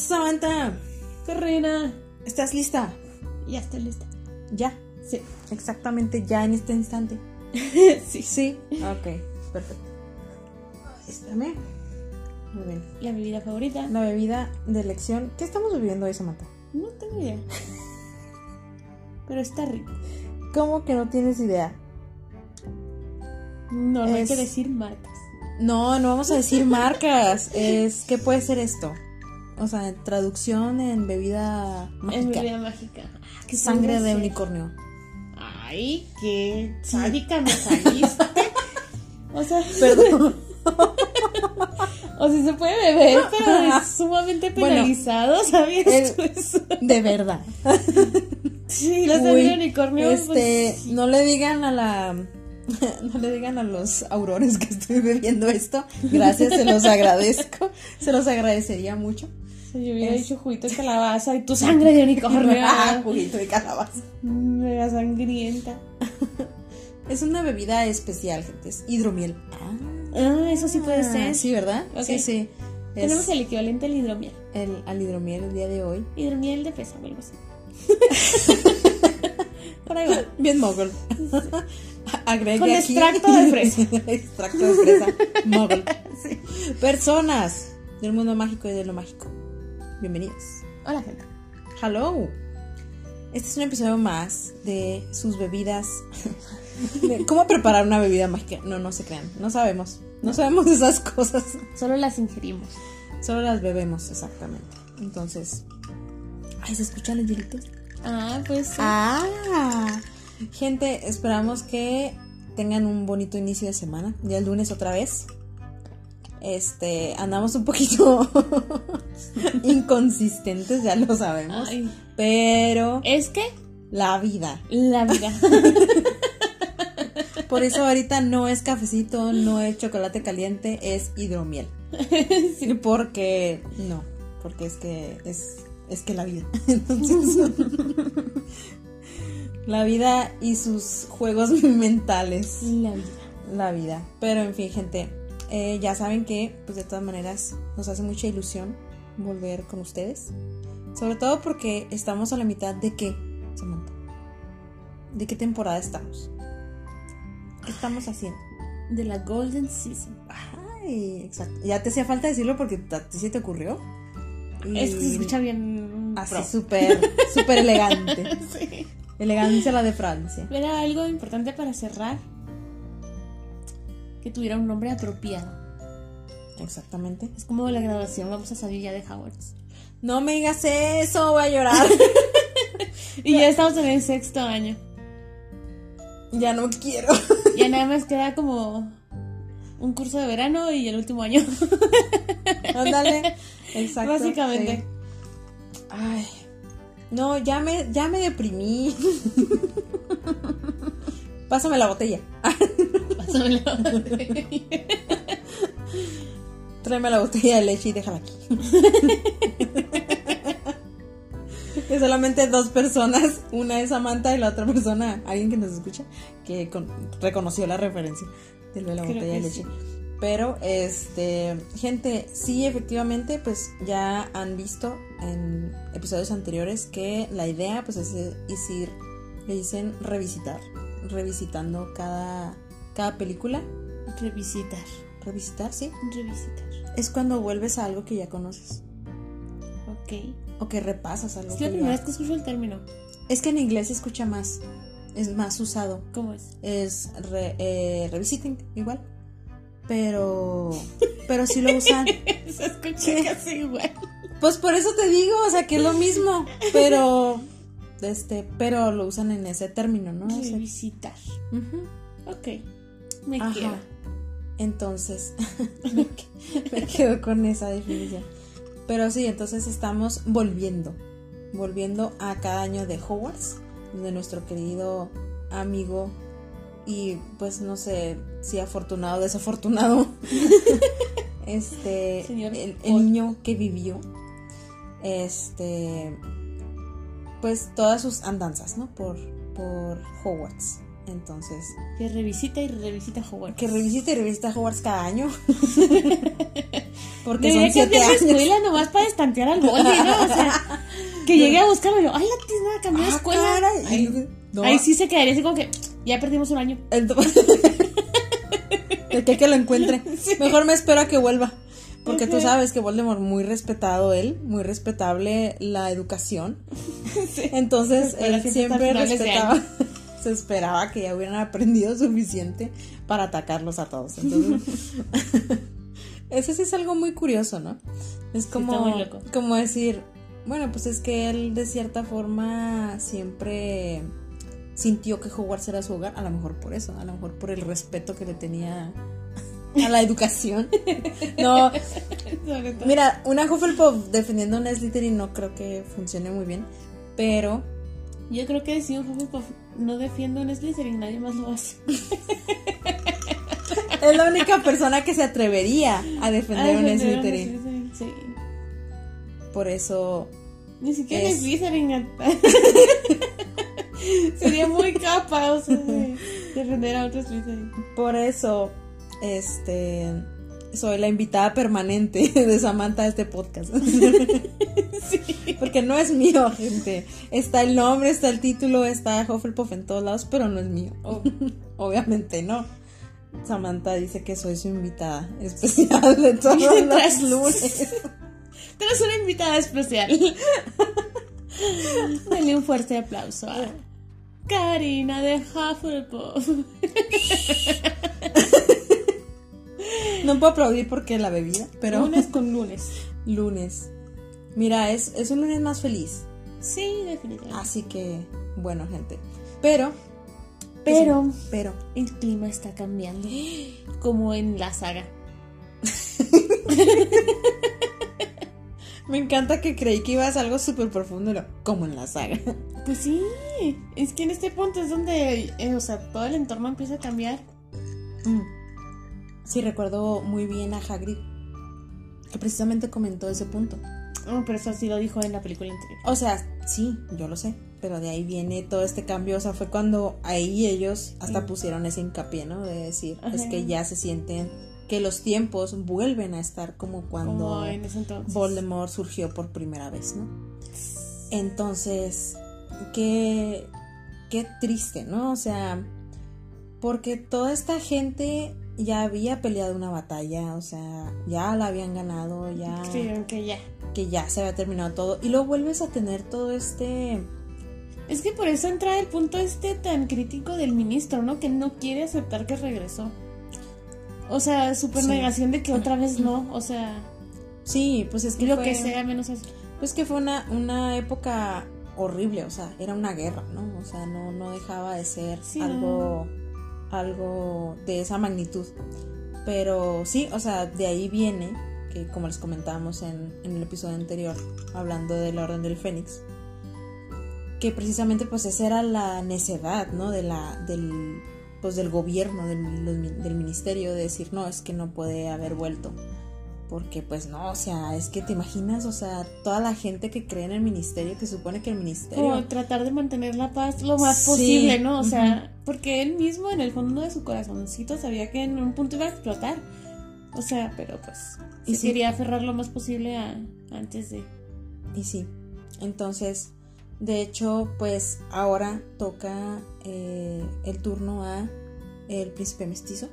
Samantha, Corrina. ¿estás lista? Ya estoy lista. Ya, Sí. exactamente ya en este instante. sí. Sí. Ok, perfecto. Espérame. Muy bien. La bebida favorita. La bebida de elección. ¿Qué estamos bebiendo hoy, Samantha? No tengo idea. Pero está rico. ¿Cómo que no tienes idea? No, no hay que decir marcas. No, no vamos a decir marcas. Es ¿qué puede ser esto? O sea, traducción en bebida mágica. bebida mágica. ¿qué Sangre de unicornio. Ay, qué sádica me saliste. o sea, Perdón. o sea, se puede beber, pero es sumamente Bueno, penalizado, ¿sabías el- tú eso? De verdad. Sí, la sangre de unicornio. Este, pues, sí. no le digan a la. No le digan a los aurores que estoy bebiendo esto. Gracias, se los agradezco. Se los agradecería mucho. Yo hubiera es- dicho juguito de calabaza y tu sangre de unicornio. Ah, juguito de calabaza. Mega sangrienta. Es una bebida especial, gente. Es hidromiel. Ah, eso sí puede Ah, ser. Sí, ¿verdad? Sí, sí. Es Tenemos el equivalente al hidromiel. el, al hidromiel el día de hoy. Hidromiel de fresa o algo así. Por ahí va. Bien mogol. Agregue Con aquí- extracto de fresa. extracto de fresa. Mogol. Personas del mundo mágico y de lo mágico. Bienvenidos. Hola, gente. Hello. Este es un episodio más de sus bebidas. de ¿Cómo preparar una bebida mágica? No, no se crean. No sabemos. No sabemos esas cosas. Solo las ingerimos. Solo las bebemos, exactamente. Entonces. Ay, ¿se escuchan los hielitos? Ah, pues sí. Ah, gente, esperamos que tengan un bonito inicio de semana. Ya el lunes otra vez. Este, andamos un poquito inconsistentes, ya lo sabemos. Ay, Pero es que la vida. la vida. Por eso ahorita no es cafecito, no es chocolate caliente, es hidromiel. Porque no, porque es que es es que la vida. Entonces, la vida y sus juegos mentales. la vida. La vida. Pero en fin, gente, eh, ya saben que, pues de todas maneras, nos hace mucha ilusión volver con ustedes. Sobre todo porque estamos a la mitad de qué, Samantha. ¿De qué temporada estamos? ¿Qué estamos haciendo? De la Golden Season. Ay, exacto. Ya te hacía falta decirlo porque a ti se te ocurrió. Y Es que se escucha bien. Así súper, súper elegante. Sí. Elegancia la de Francia. Era algo importante para cerrar. Que tuviera un nombre apropiado. Exactamente. Es como la graduación, vamos a salir ya de Howard. No me digas eso, voy a llorar. Y ya estamos en el sexto año. ya no quiero. Ya nada más queda como un curso de verano y el último año. Ándale. Exacto. Básicamente. sí. Ay. No, ya me, ya me deprimí. Pásame la botella. Pásame la botella. Tráeme la botella de leche y déjala aquí. que solamente dos personas, una es Samantha y la otra persona, alguien que nos escucha, que con- reconoció la referencia de la Creo botella de leche. Pero, este, gente, sí, efectivamente, pues ya han visto en episodios anteriores que la idea, pues es, es ir, le dicen revisitar, revisitando cada, cada película. Revisitar. Revisitar, sí. Revisitar. Es cuando vuelves a algo que ya conoces. Ok. O que repasas algo Es que la primera vez que escucho el término. Es que en inglés se escucha más. Es más usado. ¿Cómo es? Es re- eh, revisiting, igual. Pero... Pero sí lo usan. Se escucha casi igual. Pues por eso te digo, o sea, que es lo mismo. Pero... Este, pero lo usan en ese término, ¿no? Revisitar. ujú. Ok. Me Ajá. queda. Entonces, me, que- me quedo con esa definición. Pero sí, entonces estamos volviendo, volviendo a cada año de Hogwarts, de nuestro querido amigo y pues no sé si afortunado o desafortunado, este, Señor el, el niño que vivió, este, pues todas sus andanzas, ¿no? Por, por Hogwarts. Entonces, Que revisita y revisita Hogwarts. que revisita y revisita Hogwarts cada año. Porque Debería son siete años. escuela nomás para estantear al Goldie, ¿no? O sea, que llegue a buscarlo y yo, ay, la tienda cambió de Ah, escuela. caray. Ahí, No. ahí sí se quedaría así como que, ya perdimos un año. De que, que lo encuentre. Mejor me espero a que vuelva. Porque tú Ujú. sabes que Voldemort muy respetado él, muy respetable la educación. Entonces él siempre respetaba, se esperaba que ya hubieran aprendido suficiente para atacarlos a todos. Entonces, ese sí es algo muy curioso, ¿no? Es como, loco. como decir, bueno, pues es que él de cierta forma siempre sintió que Hogwarts era su hogar, a lo mejor por eso, a lo mejor por el respeto que le tenía a la educación. No. Mira, una Hufflepuff defendiendo a un Slytherin no creo que funcione muy bien, pero Yo creo que si un Hufflepuff no defiende un Slytherin, nadie más lo hace. es la única persona que se atrevería a defender a defender un Slytherin. Slytherin, Sí. Por eso, Ni siquiera Es- Slytherin. Sería muy capaz de defender a otro Slytherin. por eso, este, soy la invitada permanente de Samantha a este podcast. Porque no es mío, gente. Está el nombre, está el título, está Hufflepuff en todos lados, pero no es mío. Obviamente no. Samantha dice que soy su invitada especial de todos los lunes. Tenemos una invitada especial. Denle un fuerte aplauso a Karina de Hufflepuff. No puedo aplaudir porque la bebida, pero Lunes con lunes. lunes. Mira, es, es un lunes más feliz. Sí, definitivamente. Así que, bueno, gente. Pero, Pero pero, el clima está cambiando. Como en la saga. me encanta que creí que ibas a algo súper profundo, como en la saga. Pues sí, es que en este punto es donde, eh, o sea, todo el entorno empieza a cambiar. Mm. Sí, recuerdo muy bien a Hagrid, que precisamente comentó ese punto. Oh, pero eso sí lo dijo en la película anterior. O sea, sí, yo lo sé, pero de ahí viene todo este cambio. O sea, fue cuando ahí ellos hasta pusieron ese hincapié, ¿no? De decir, Ajá. es que ya se sienten que los tiempos vuelven a estar como cuando en ese. Voldemort surgió por primera vez, ¿no? Entonces, qué, qué triste, ¿no? O sea, porque toda esta gente ya había peleado una batalla, o sea, ya la habían ganado, ya Creyeron que ya. Que ya se había terminado todo y luego vuelves a tener todo este Es que por eso entra el punto este tan crítico del ministro, ¿no? Que no quiere aceptar que regresó. O sea, super Sí. negación de que otra vez no. O sea, sí, pues es que lo fue- que sea menos eso. Pues que fue una, una época horrible, o sea, era una guerra, ¿no? O sea, no, no dejaba de ser Sí, algo, algo de esa magnitud. Pero sí, o sea, de ahí viene, que como les comentábamos en, en el episodio anterior, hablando de la Orden del Fénix, que precisamente pues esa era la necedad, ¿no? De la, del, pues del gobierno, del, del ministerio, de decir, no, es que no puede haber vuelto. Porque pues no, o sea, es que te imaginas, o sea, toda la gente que cree en el ministerio, que supone que el ministerio... Como tratar de mantener la paz lo más Sí, posible, ¿no? O sea, porque él mismo en el fondo de su corazoncito sabía que en un punto iba a explotar. O sea, pero pues Y se sí. quería aferrar lo más posible a antes de. Y sí, entonces, de hecho, pues ahora toca eh, el turno a El Príncipe Mestizo.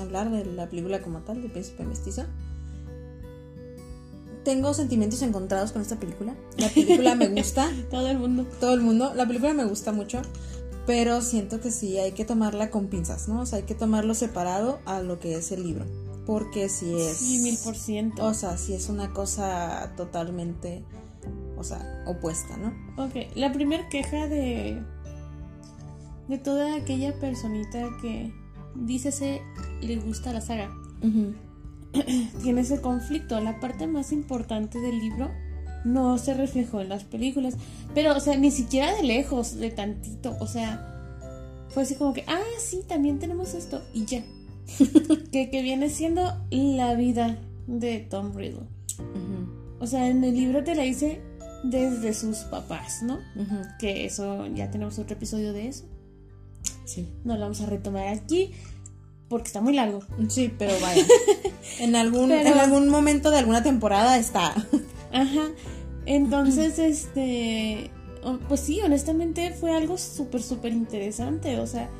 Hablar de la película como tal, del Príncipe Mestizo. Tengo sentimientos encontrados con esta película. La película me gusta, Todo el mundo. todo el mundo. La película me gusta mucho, pero siento que sí hay que tomarla con pinzas, ¿no? O sea, hay que tomarlo separado a lo que es el libro. Porque si es. Sí, mil por ciento. O sea, si es una cosa totalmente, o sea, opuesta, ¿no? Ok, la primera queja de. de toda aquella personita que dice se le gusta la saga. Tiene ese conflicto. La parte más importante del libro no se reflejó en las películas. Pero, o sea, ni siquiera de lejos, de tantito. O sea, fue así como que, ah, sí, también tenemos esto. Y ya. que, que viene siendo la vida de Tom Riddle. O sea, en el libro te la hice desde sus papás, ¿no? Que eso ya tenemos otro episodio de eso. Sí. No lo vamos a retomar aquí. porque está muy largo. Sí, pero vaya. en algún en algún momento de alguna temporada está. Ajá. Entonces, este, pues sí, honestamente fue algo súper, súper interesante. O sea,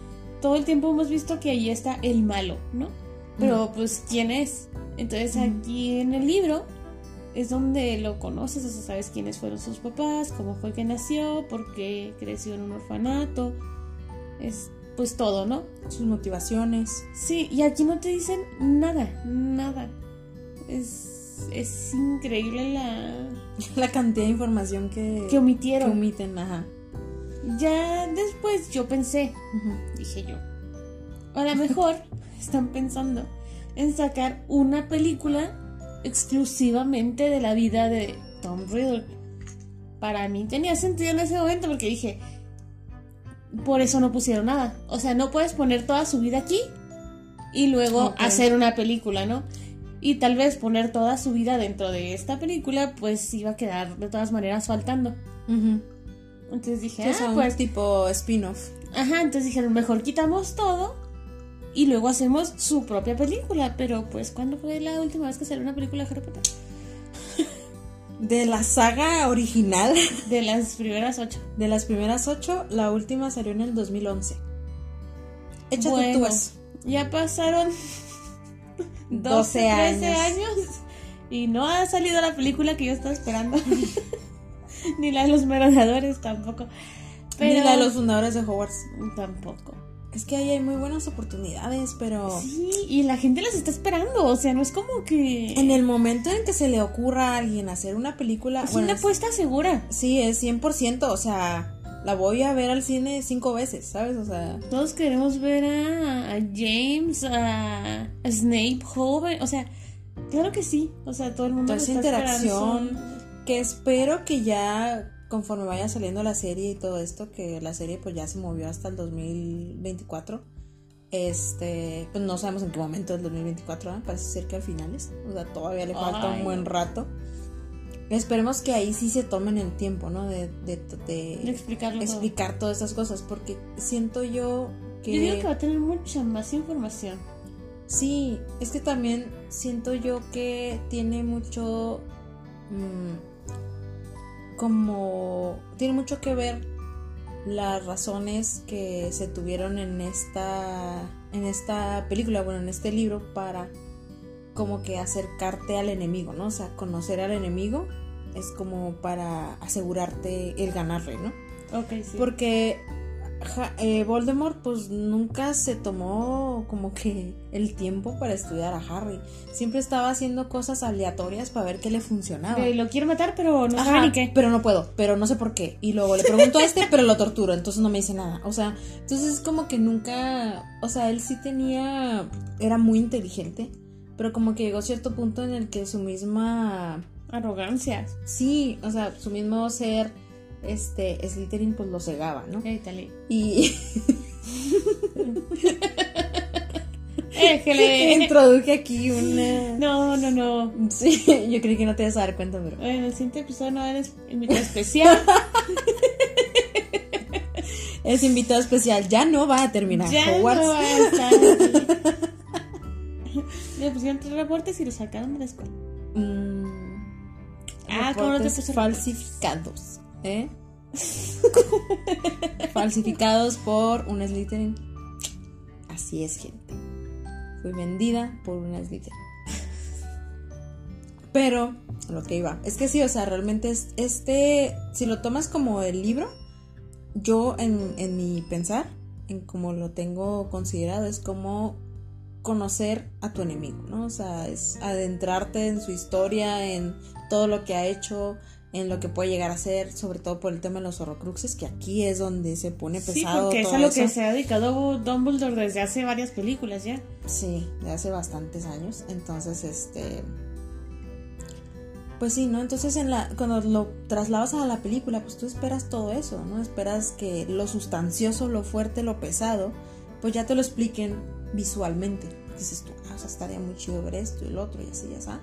todo el tiempo hemos visto que ahí está el malo, ¿no? Pero pues, ¿quién es? Entonces aquí en el libro es donde lo conoces, o sea, sabes quiénes fueron sus papás, cómo fue que nació, por qué creció en un orfanato, es pues todo, ¿no? Sus motivaciones. Sí, y aquí no te dicen nada, nada. Es, es increíble la... La cantidad de información que... Que omitieron. Que omiten, ajá. Ya después yo pensé, dije yo, a lo mejor están pensando en sacar una película exclusivamente de la vida de Tom Riddle. Para mí tenía sentido en ese momento porque dije, por eso no pusieron nada. O sea, no puedes poner toda su vida aquí y luego hacer una película, ¿no? Y tal vez poner toda su vida dentro de esta película, pues iba a quedar de todas maneras faltando. Entonces dije, ah, pues tipo spin-off. Ajá, entonces dijeron, mejor quitamos todo y luego hacemos su propia película. Pero pues, ¿cuándo fue la última vez que salió una película de Harry Potter? De la saga original. De las primeras ocho. De las primeras ocho, la última salió en el 2011. Échate bueno, Ya pasaron 12, 13 años. años. Y no ha salido la película que yo estaba esperando. Ni la de los merodeadores tampoco. Ni la de los fundadores de Hogwarts. Tampoco. Es que ahí hay muy buenas oportunidades, pero... Sí, y la gente las está esperando, o sea, no es como que... En el momento en que se le ocurra a alguien hacer una película... Es una apuesta segura. Sí, es 100%, o sea, la voy a ver al cine cinco veces, ¿sabes? O sea... Todos queremos ver a, James, a, Snape joven, o sea, claro que sí, o sea, todo el mundo... Toda esa interacción que espero que ya conforme vaya saliendo la serie y todo esto, que la serie pues ya se movió hasta el 2024. Este, pues no sabemos en qué momento del 2024, ¿eh? parece ser que al finales, o sea, todavía le falta un buen rato. Esperemos que ahí sí se tomen el tiempo, ¿no? De, de, explicar todas estas cosas, porque siento yo que... Yo digo que va a tener mucha más información. Sí, es que también siento yo que tiene mucho... Mm, como tiene mucho que ver las razones que se tuvieron en esta en esta película, bueno, en este libro para como que acercarte al enemigo, ¿no? O sea, conocer al enemigo es como para asegurarte el ganarle, ¿no? Ok, sí. Porque eh, Voldemort pues nunca se tomó como que el tiempo para estudiar a Harry. Siempre estaba haciendo cosas aleatorias para ver qué le funcionaba. lo quiero matar, pero no sabe ni qué. Pero no puedo, pero no sé por qué. Y luego le pregunto a este, pero lo torturo, entonces no me dice nada. O sea, entonces es como que nunca, o sea, él sí tenía, era muy inteligente, pero como que llegó a cierto punto en el que su misma... Arrogancia. Sí, o sea, su mismo ser este Slytherin pues lo cegaba, ¿no? Y introduje aquí una No, no, no. Sí, yo creí que no te ibas a dar cuenta, pero Bueno, el siguiente episodio no eres invitado especial. es invitado especial, ya no va a terminar ya No va a estar. Le pusieron tres reportes y lo sacaron de la escuela. Mm, ah, ¿cómo no te falsificados. ¿Eh? Falsificados por un Slytherin. Así es, gente. Fui vendida por un Slytherin. Pero, lo que iba. Es que sí, o sea, realmente es, este, si lo tomas como el libro, yo en, en mi pensar, en como lo tengo considerado, es como conocer a tu enemigo, ¿no? O sea, es adentrarte en su historia, en todo lo que ha hecho, en lo que puede llegar a ser, sobre todo por el tema de los horrocruxes, que aquí es donde se pone pesado. Sí, porque es a lo que se ha dedicado Dumbledore desde hace varias películas ya. Sí, de hace bastantes años. Entonces, este. Pues sí, ¿no? Entonces en la, cuando lo trasladas a la película, pues tú esperas todo eso, ¿no? Esperas que lo sustancioso, lo fuerte, lo pesado, pues ya te lo expliquen visualmente. Dices tú, ah, o sea, estaría muy chido ver esto y el otro y así, ya sabes.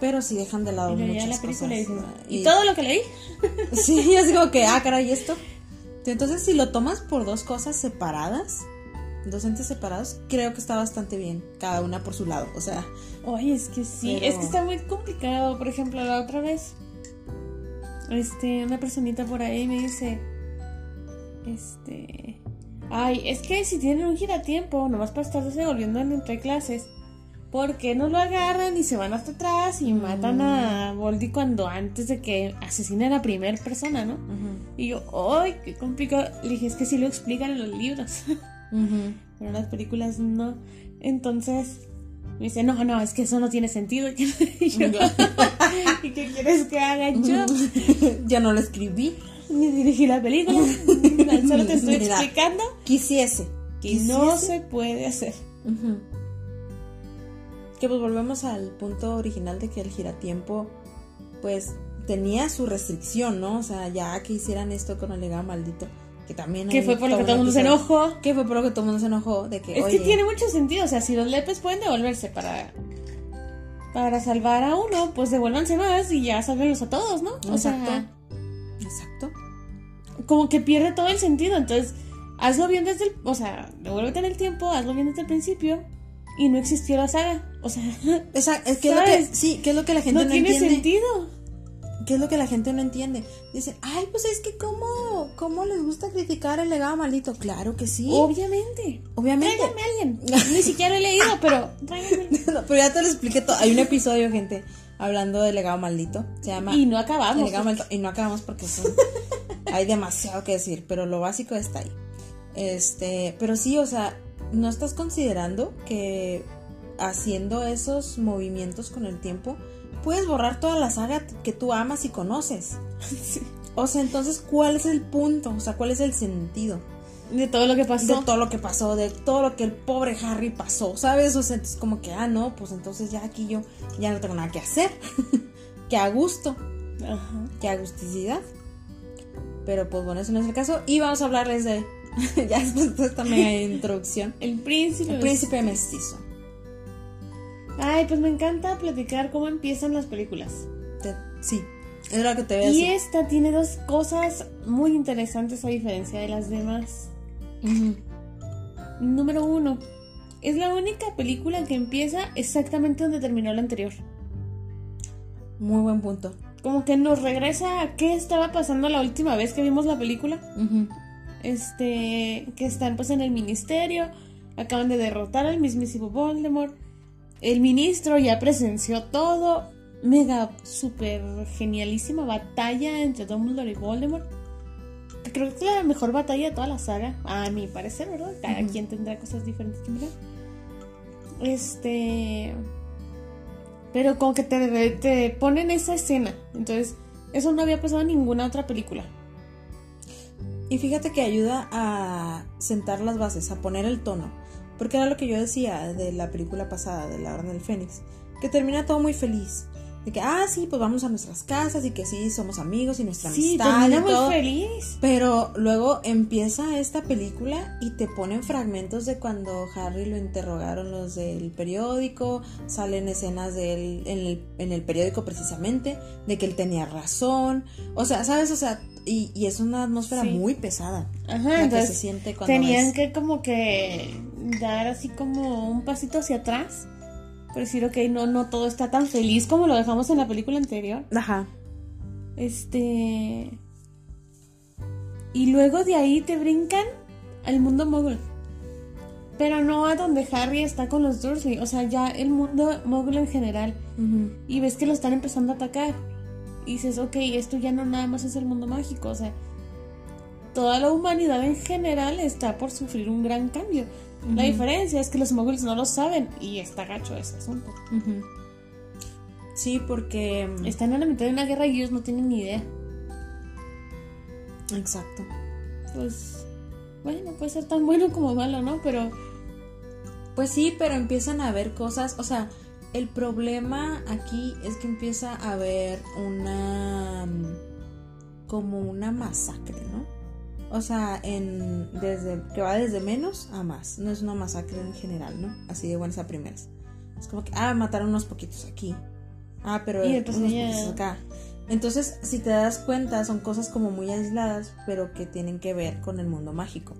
Pero si dejan de lado muchas cosas. Y, todo lo que leí? sí, es como que, ah, caray, ¿y esto? Entonces, si lo tomas por dos cosas separadas, dos entes separados, creo que está bastante bien, cada una por su lado, o sea. Oye, es que sí, es que está muy complicado. Por ejemplo, la otra vez, este, una personita por ahí me dice, este, ay, es que si tienen un giratiempo, nomás para estar devolviendo entre clases, ¿por qué no lo agarran y se van hasta atrás y matan a Mm. Voldy cuando antes de que asesinen a la primera persona, ¿no? Y yo, ¡ay, qué complicado! Le dije, es que sí lo explican en los libros, pero en las películas no. Entonces, me dice, no, no, es que eso no tiene sentido. Y yo, ¿y qué quieres que haga yo? ya no lo escribí. Ni dirigí la película. Solo te estoy Mira. explicando Quisiese. que no se puede hacer. Ujú. Que pues volvemos al punto original de que el giratiempo, pues tenía su restricción, ¿no? O sea, ya que hicieran esto con el legado maldito, que también. Que fue por lo que todo el mundo se enojó. Que fue por lo que todo el mundo se enojó de que. Es oye, que tiene mucho sentido. O sea, si los lepes pueden devolverse para. Para salvar a uno, pues devuélvanse más y ya sálvenlos a todos, ¿no? O sea, Exacto. Exacto. como que pierde todo el sentido. Entonces, hazlo bien desde el. O sea, devuélvete en el tiempo, hazlo bien desde el principio. Y no existió la saga. O sea, Esa- es que es lo que, sí, que es lo que la gente no no, tiene entiende. sentido. ¿Qué es lo que la gente no entiende? Dicen, ay, pues es que cómo, cómo les gusta criticar el legado maldito. Claro que sí. Obviamente. Obviamente. Tráiganme a alguien. Ni siquiera he leído, pero. No, pero ya te lo expliqué todo. Hay un episodio, gente, hablando del legado maldito. Se llama Y no El acabamos. legado maldito. Y no acabamos porque son- hay demasiado que decir, pero lo básico está ahí. Este, pero sí, o sea, no estás considerando que haciendo esos movimientos con el tiempo puedes borrar toda la saga que tú amas y conoces. Sí. O sea, entonces, ¿cuál es el punto? O sea, ¿cuál es el sentido? De todo lo que pasó. de todo lo que pasó, de todo lo que el pobre Harry pasó, ¿sabes? O sea, entonces como que, ah, no, pues entonces ya aquí yo ya no tengo nada que hacer. que a gusto, Ajá. que agusticidad. Pero pues bueno, eso no es el caso. Y vamos a hablarles de, ya después de esta mega introducción, El príncipe. el príncipe mestizo. Ay, pues me encanta platicar cómo empiezan las películas. Te- sí, es lo que te voy a Y decir. esta tiene dos cosas muy interesantes a diferencia de las demás. Número uno, es la única película que empieza exactamente donde terminó la anterior. Muy buen punto. Como que nos regresa a qué estaba pasando la última vez que vimos la película. Ujú. Este, que están pues en el ministerio, acaban de derrotar al mismísimo Voldemort. El ministro ya presenció todo. Mega, super genialísima batalla entre Dumbledore y Voldemort. Creo que es la mejor batalla de toda la saga, a mi parecer, ¿verdad? Cada quien tendrá cosas diferentes que mirar. Este. Pero como que te, te ponen esa escena. Entonces, eso no había pasado en ninguna otra película. Y fíjate que ayuda a sentar las bases, a poner el tono. Porque era lo que yo decía de la película pasada, de La Orden del Fénix. Que termina todo muy feliz. De que, ah, sí, pues vamos a nuestras casas y que sí, somos amigos y nuestra Sí, amistad y muy todo. feliz. Pero luego empieza esta película y te ponen fragmentos de cuando Harry lo interrogaron los del periódico, salen escenas de él en el, en el periódico precisamente, de que él tenía razón, o sea, ¿sabes? O sea, y, y es una atmósfera Sí. muy pesada Ajá, la que entonces se siente cuando tenían ves. que como que dar así como un pasito hacia atrás. Pero decir, ok, no, no todo está tan feliz como lo dejamos en la película anterior. Ajá. Este. Y luego de ahí te brincan al mundo mogul. Pero no a donde Harry está con los Dursley. O sea, ya el mundo mogul en general. Ujú. Y ves que lo están empezando a atacar. Y dices, ok, esto ya no nada más es el mundo mágico. O sea, toda la humanidad en general está por sufrir un gran cambio. La diferencia es que los moguls no lo saben. Y está gacho ese asunto. Sí, porque... mm, Están en la mitad de una guerra y ellos no tienen ni idea. Exacto. Pues, bueno, puede ser tan bueno como malo, ¿no? Pero Pues sí, pero empiezan a ver cosas, o sea, el problema aquí es que empieza a haber una como una masacre, ¿no? O sea, en desde que va desde menos a más, no es una masacre en general, ¿no? Así de buenas a primeras. Es como que ah, mataron unos poquitos aquí. Ah, pero Y unos poquitos acá. Entonces, si te das cuenta, son cosas como muy aisladas, pero que tienen que ver con el mundo mágico.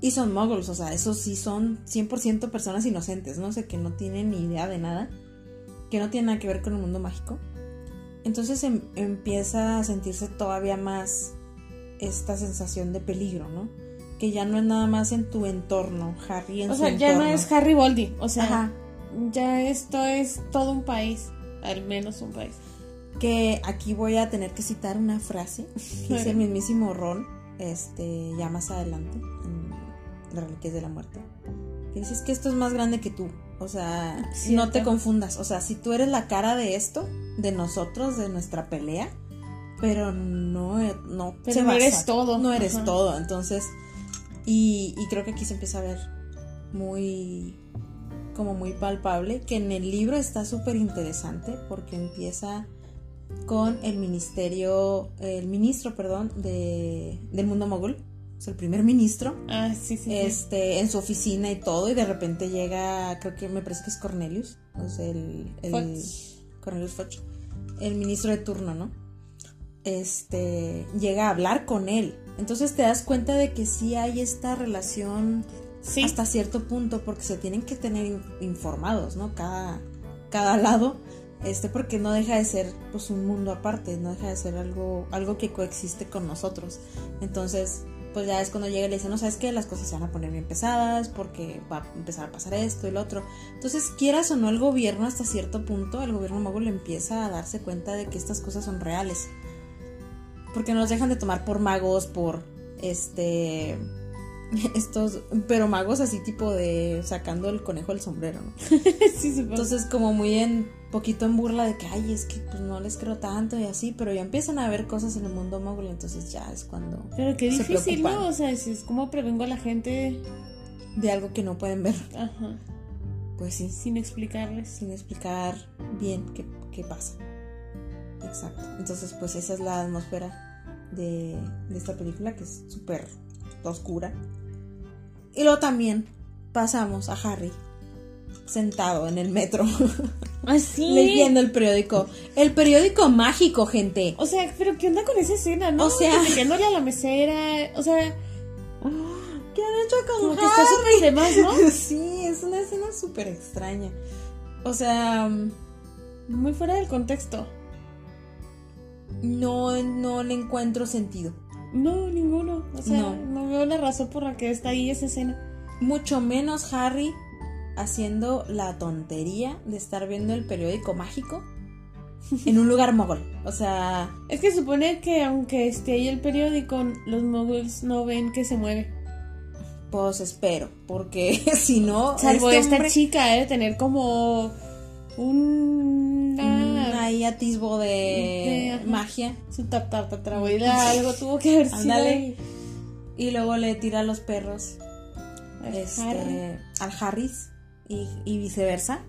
Y son muggles, o sea, esos sí son 100% personas inocentes, ¿no? sé, que no tienen ni idea de nada, que no tienen nada que ver con el mundo mágico. Entonces em, empieza a sentirse todavía más esta sensación de peligro, ¿no? Que ya no es nada más en tu entorno, Harry en o su sea, ya no es Harry Boldy, o sea, Ajá. ya esto es todo un país, al menos un país. Que aquí voy a tener que citar una frase que dice el mismísimo Ron, este, ya más adelante, en Las Reliquias de la Muerte. Que dices que esto es más grande que tú. O sea, no te confundas. O sea, si tú eres la cara de esto, de nosotros, de nuestra pelea, pero no, e- no, Pero se no basa. eres todo. No eres Ajá. todo. Entonces, y, y creo que aquí se empieza a ver muy, como muy palpable, que en el libro está súper interesante porque empieza con el ministerio, el ministro, perdón, de, del mundo mogul, es el primer ministro, Ah, sí, sí. sí. este, en su oficina y todo, y de repente llega, creo que me parece que es Cornelius, o sea, el, el Foch. Cornelius Foch, el ministro de turno, ¿no? Este, llega a hablar con él. Entonces te das cuenta de que sí hay esta relación Sí. hasta cierto punto porque se tienen que tener in- informados, ¿no? Cada, cada lado, este, porque no deja de ser pues un mundo aparte, no deja de ser algo, algo que coexiste con nosotros. Entonces, pues ya es cuando llega y le dice, no sabes qué, las cosas se van a poner bien pesadas porque va a empezar a pasar esto y lo otro. Entonces, quieras o no, el gobierno hasta cierto punto, el gobierno mogul empieza a darse cuenta de que estas cosas son reales. Porque nos dejan de tomar por magos, por este estos, pero magos así tipo de sacando el conejo del sombrero, ¿no? sí. Entonces como muy en poquito en burla de que ay, es que pues no les creo tanto y así, pero ya empiezan a ver cosas en el mundo mogul, entonces ya es cuando Pero qué difícil. ¿no? O sea, es como prevengo a la gente de algo que no pueden ver, ajá, pues sí, sin explicarles. sin explicar bien qué, qué pasa. Exacto. Entonces, pues esa es la atmósfera de, de esta película que es súper oscura. Y luego también pasamos a Harry sentado en el metro Así. leyendo el periódico. El periódico mágico, gente. O sea, pero ¿qué onda con esa escena, no? O sea- Metiéndole a la mesera, o sea, ¿Qué han hecho con como que está súper de más, ¿no? Sí, es una escena súper extraña. O sea, mm, Muy fuera del contexto. no, no le encuentro sentido. No, ninguno. O sea, No. no, veo la razón por la que está ahí esa escena. Mucho menos Harry haciendo la tontería de estar viendo el periódico mágico en un lugar mogol. O sea, Es que supone que aunque esté ahí el periódico, los moguls no ven que se mueve. pues espero, porque si no, Salvo este esta hombre- chica, ¿eh? Tener como un... ahí atisbo de, De- magia Su tap tap algo tuvo que haber sido Ándale. ahí. y luego le tira a los perros Al este, Harry. al Harris y, y viceversa.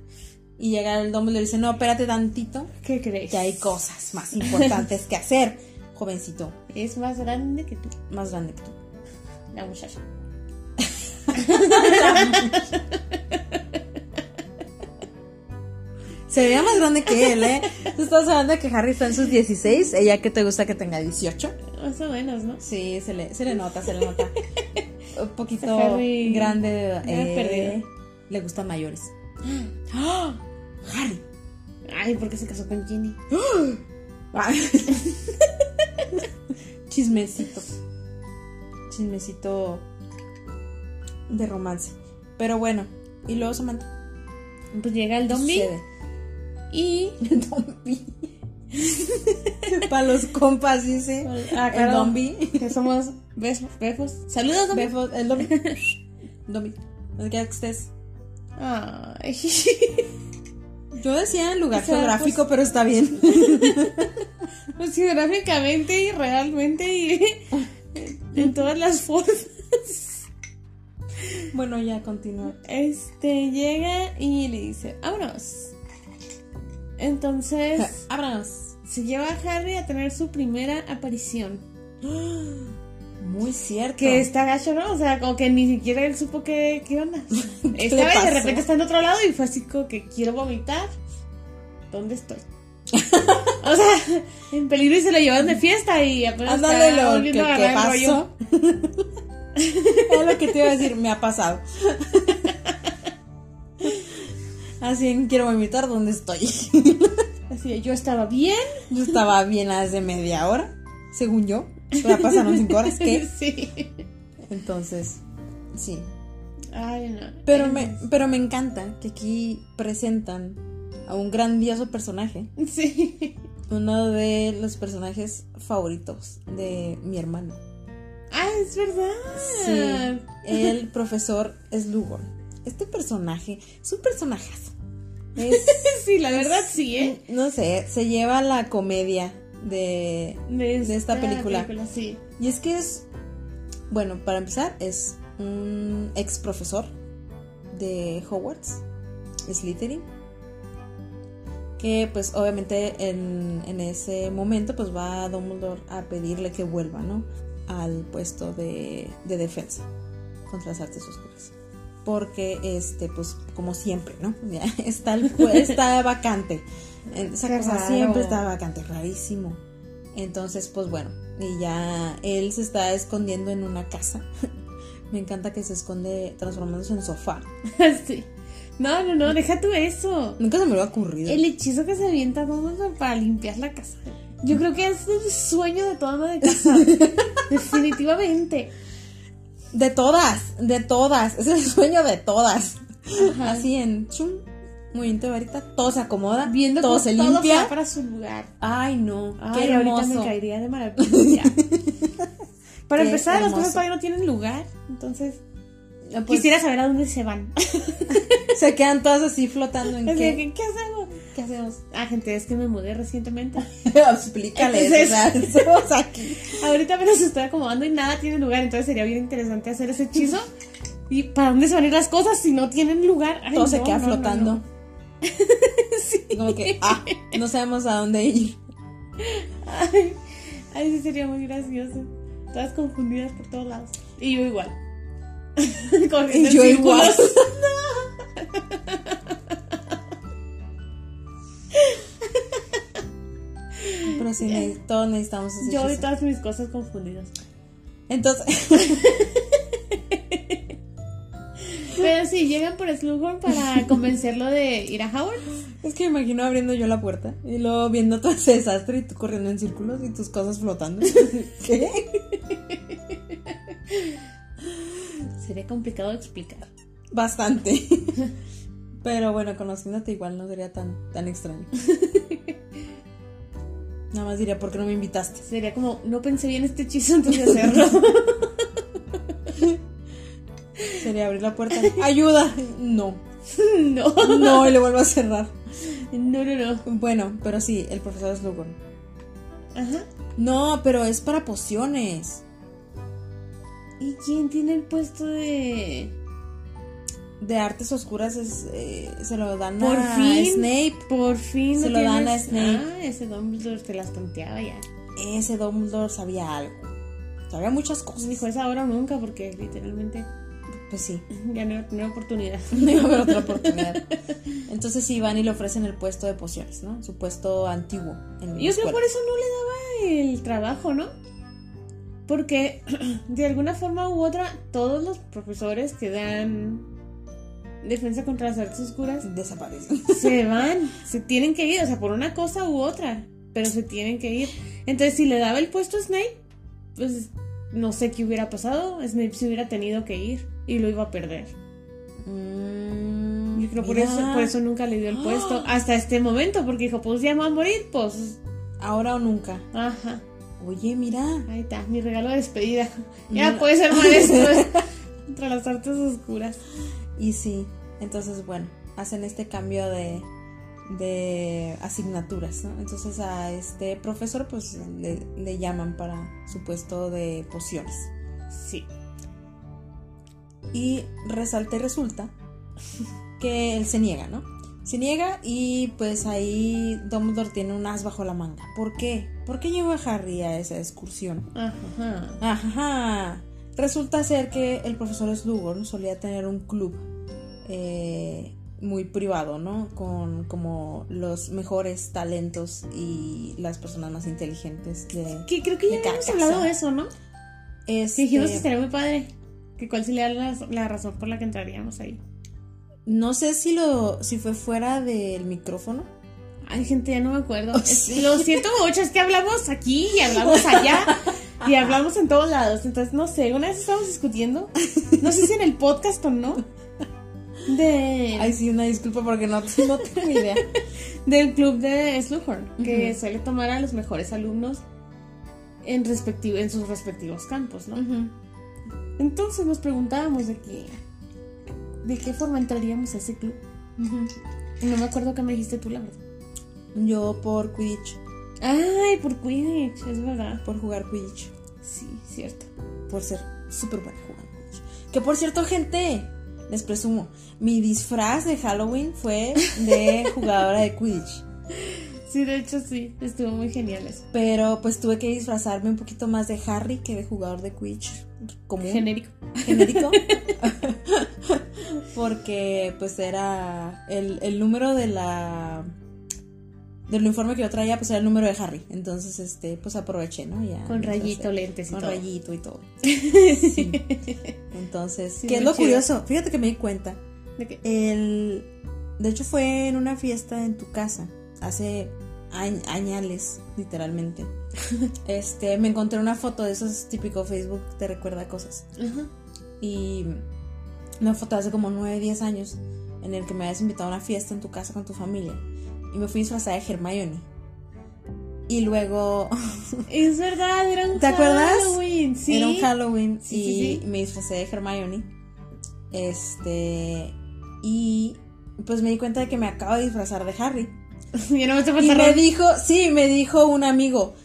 Y llega el Dumbledore y le dice, no, espérate tantito, ¿Qué crees? que hay cosas más importantes que hacer, jovencito, Es más grande que tú, más grande que tú. la muchacha. Se veía más grande que él, ¿eh? Tú estás hablando de que Harry está en sus 16, ella que te gusta que tenga 18. Más o menos, ¿no? Sí, se le, se le nota, se le nota. Un poquito Harry grande de edad. perdido. le gustan mayores. ¡Ah! Harry. Ay, ¿por qué se casó con Ginny? Chismecito. Chismecito de romance. Pero bueno, y luego Samantha. Pues llega el Dombi Y... Dombi. Para los compas, dice. Ah, El claro, Dombi. Que somos befos. befos. Saludos, Dombi. Befo- el Dombi. Dombi. Donde quiera que estés. Ay. Yo decía en lugar O sea, geográfico, pero está bien. Pues geográficamente y realmente y en todas las formas. bueno, ya continúa. Este llega y le dice, vámonos. Entonces Ábranos. se lleva a Harry a tener su primera aparición. Muy cierto. Que está gacho, ¿no? O sea, como que ni siquiera él supo qué, qué onda. Esta le vez de repente está en otro lado y fue así como que quiero vomitar. ¿Dónde estoy? o sea, en peligro y se lo llevan de fiesta y apenas Ándale está lo que, pasó. es lo que te iba a decir, me ha pasado. Así en quiero vomitar donde estoy. Así, yo estaba bien. Yo estaba bien hace media hora, según yo. Ya pasaron cinco horas, ¿qué? Sí. Entonces, sí. Ay, no. Pero me, pero me encanta que aquí presentan a un grandioso personaje. Sí. Uno de los personajes favoritos de mi hermano. Ah, es verdad. Sí. El profesor Slughorn. Este personaje es un personajazo. Es, Sí, la verdad sí, ¿eh? no sé, se lleva la comedia de, de esta película. sí. Y es que es, bueno, para empezar, es un ex profesor de Hogwarts, Slytherin, que pues obviamente en, en ese momento pues va a Dumbledore a pedirle que vuelva, ¿no? Al puesto de, de defensa contra las artes oscuras. Porque, este, pues, como siempre, ¿no? Está, está vacante. Esa Qué cosa raro. siempre está vacante, rarísimo. Entonces, pues bueno, y ya él se está escondiendo en una casa. Me encanta que se esconde transformándose en sofá. sí. No, no, no, deja tú eso. Nunca se me hubiera ocurrido. El hechizo que se avienta Dumbledore para limpiar la casa. Yo creo que es el sueño de toda ama de casa. Definitivamente. De todas, de todas. Es el sueño de todas. Ajá. Así en chum, movimiento de varita, todo se acomoda, Viendo todo se todo limpia. para su lugar. Ay, no, Ay, qué ahorita hermoso. me caería de maravilla. Para Qué empezar, las hermoso. cosas todavía no tienen lugar. Entonces, Ah, pues, quisiera saber a dónde se van. Se quedan todas así flotando en Así qué. que, ¿Qué hacemos? ¿Qué hacemos? Ah, gente, es que me mudé recientemente. Explícales, Entonces- aquí. Ahorita apenas estoy acomodando y nada tiene lugar, entonces sería bien interesante hacer ese hechizo. ¿Y para dónde se van a ir las cosas si no tienen lugar? Ay, Todo se queda no, flotando. no. Sí. Como que, ah, no sabemos a dónde ir. Ay, ay, sí sería muy gracioso. Todas confundidas por todos lados. Y yo igual. Corriendo Y yo igual. Todos necesitamos ese Yo y hechizo. todas mis cosas confundidas. Entonces, Pero sí, llegan por Slughorn para convencerlo de ir a Howard. es que me imagino abriendo yo la puerta y luego viendo todo ese desastre y tú corriendo en círculos y tus cosas flotando. ¿Qué? Sería complicado de explicar. Bastante. Pero bueno, conociéndote igual no sería tan, tan extraño. Nada más diría, ¿por qué no me invitaste? Sería como, no pensé bien este hechizo antes de hacerlo. Sería abrir la puerta. ¡Ayuda! No. no. No, y le vuelvo a cerrar. No, no, no. Bueno, pero sí, el profesor Slughorn. Ajá. No, pero es para pociones. ¿Y quién tiene el puesto de...? De artes oscuras es, eh, se lo dan Por a fin. Snape. Por fin Se no lo dan a Snape. Ah, ese Dumbledore te las tonteaba ya. Ese Dumbledore sabía algo. Sabía muchas cosas. dijo, es ahora o nunca, porque literalmente Pues sí, ya no iba a tener oportunidad. no iba a haber otra oportunidad. Entonces sí van y le ofrecen el puesto de pociones, ¿no? Su puesto antiguo en Yo creo por eso no le daba el trabajo, ¿no? Porque de alguna forma u otra, todos los profesores que dan defensa contra las artes oscuras Desaparecen. se van, se tienen que ir, o sea, por una cosa u otra, pero se tienen que ir. Entonces, si le daba el puesto a Snape, pues no sé qué hubiera pasado, Snape se hubiera tenido que ir y lo iba a perder. Mm, Yo creo por eso, por eso nunca le dio el puesto hasta este momento, porque dijo, pues ya me va a morir, pues, Ahora o nunca. ajá. Oye, mira. Ahí está, mi regalo de despedida. Ya puede ser maestro contra las artes oscuras. Y sí, entonces bueno, hacen este cambio de, de asignaturas, ¿no? Entonces a este profesor pues le, le llaman para su puesto de pociones. Sí. Y resalta y resulta que él se niega, ¿no? Se niega y pues ahí Dumbledore tiene un as bajo la manga. ¿Por qué? ¿Por qué llevó a Harry a esa excursión? Ajá. Ajá. Resulta ser que el profesor Slughorn solía tener un club eh, muy privado, ¿no? Con como los mejores talentos y las personas más inteligentes de... Que creo que ya habíamos hablado de eso, ¿no? Este, Sí, dijimos que estaría muy padre. Que cuál sería la, la razón por la que entraríamos ahí. No sé si lo si fue fuera del micrófono. Ay, gente, ya no me acuerdo. Oh, Es- sí. Lo siento mucho, es que hablamos aquí y hablamos allá y hablamos en todos lados. Entonces, no sé, una vez estábamos discutiendo, no sé si en el podcast o no, de, Ay, sí, una disculpa porque no, no tengo idea. del club de Slughorn, que suele tomar a los mejores alumnos en, respectivo, en sus respectivos campos, ¿no? Entonces nos preguntábamos de qué, de qué forma entraríamos a ese club. Y no me acuerdo qué me dijiste tú, la verdad. Yo por Quidditch, Ay, por Quidditch, es verdad. por jugar Quidditch, Sí, cierto. por ser súper buena jugando Quidditch. Que por cierto, gente, les presumo, mi disfraz de Halloween fue de jugadora de Quidditch. Sí, de hecho sí, estuvo muy genial eso. Pero pues tuve que disfrazarme un poquito más de Harry que de jugador de Quidditch común. Genérico. genérico. Porque pues era el, el número de la del uniforme que yo traía pues era el número de Harry. Entonces este pues aproveché, ¿no? Ya. Con rayito, disfracé. lentes y Con todo. rayito y todo. Sí. Entonces, Sí, ¿qué es lo chido. curioso? Fíjate que me di cuenta. ¿De qué? El de hecho fue en una fiesta en tu casa hace añ- añales, literalmente. Este, me encontré una foto de esos típico Facebook te recuerda cosas Ajá. y una foto de hace como 9, 10 años en el que me habías invitado a una fiesta en tu casa con tu familia y me fui disfrazada de Hermione. Y luego Es verdad, era un ¿Te acuerdas? Halloween, sí. era un Halloween Sí, y sí, me disfracé de Hermione. Este y pues me di cuenta de que me acabo de disfrazar de Harry. Ya no me estoy Y me dijo, sí, me dijo un amigo,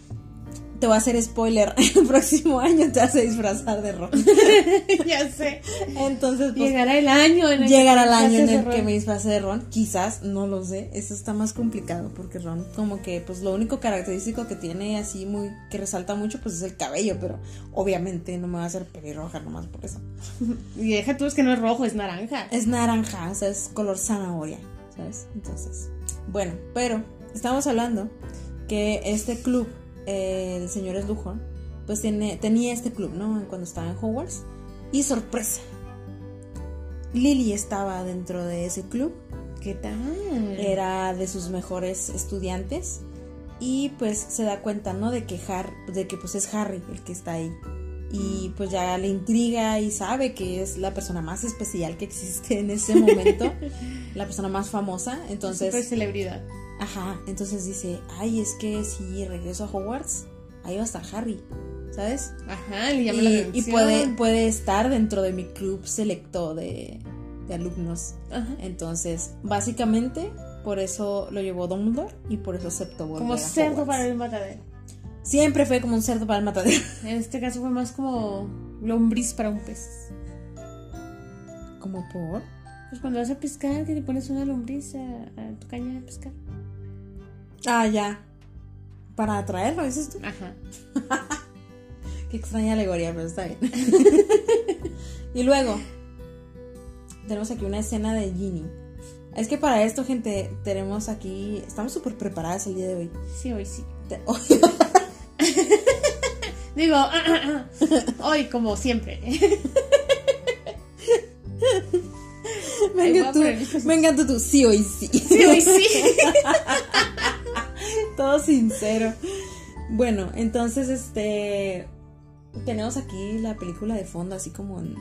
te voy a hacer spoiler, el próximo año te vas a disfrazar de Ron. ya sé. Entonces, pues Llegará el año en el llegar que al te año en el que me disfrace de Ron, quizás, no lo sé, eso está más complicado porque Ron como que pues lo único característico que tiene así muy que resalta mucho pues es el cabello, pero obviamente no me va a hacer pelirroja nomás por eso. Y deja tú, es que no es rojo, es naranja. Es naranja, o sea, es color zanahoria, ¿sabes? Entonces, bueno, pero estamos hablando que este club eh, del señor Slughorn pues tiene, tenía este club, ¿no? Cuando estaba en Hogwarts y sorpresa. Lily estaba dentro de ese club ¿Qué tal? era de sus mejores estudiantes y pues se da cuenta, ¿no? De que Har de que pues es Harry el que está ahí y pues ya le intriga y sabe que es la persona más especial que existe en ese momento, la persona más famosa, entonces, Super celebridad. Ajá, entonces dice, ay, es que si regreso a Hogwarts, ahí va a estar Harry, ¿sabes? Ajá, le llama la Y, y atención. puede, puede estar dentro de mi club selecto de, de alumnos. Ajá. Entonces, básicamente, por eso lo llevó Dumbledore y por eso aceptó volver Como a cerdo Hogwarts. para el matadero. Siempre fue como un cerdo para el matadero. En este caso fue más como lombriz para un pez. ¿Como por? Pues cuando vas a pescar, que le pones una lombriz a, a tu caña de pescar. Ah, ya. Para atraerlo, dices tú. Ajá. Qué extraña alegoría, pero está bien. y luego, tenemos aquí una escena de Ginny. Es que para esto, gente, tenemos aquí. Estamos súper preparadas el día de hoy. Sí, hoy sí. Te- Digo, hoy como siempre. me, encantó, cosas. me encantó tú. Sí, hoy sí. Sí, hoy sí. Todo sincero. Bueno, entonces, este. Tenemos aquí la película de fondo, así como en.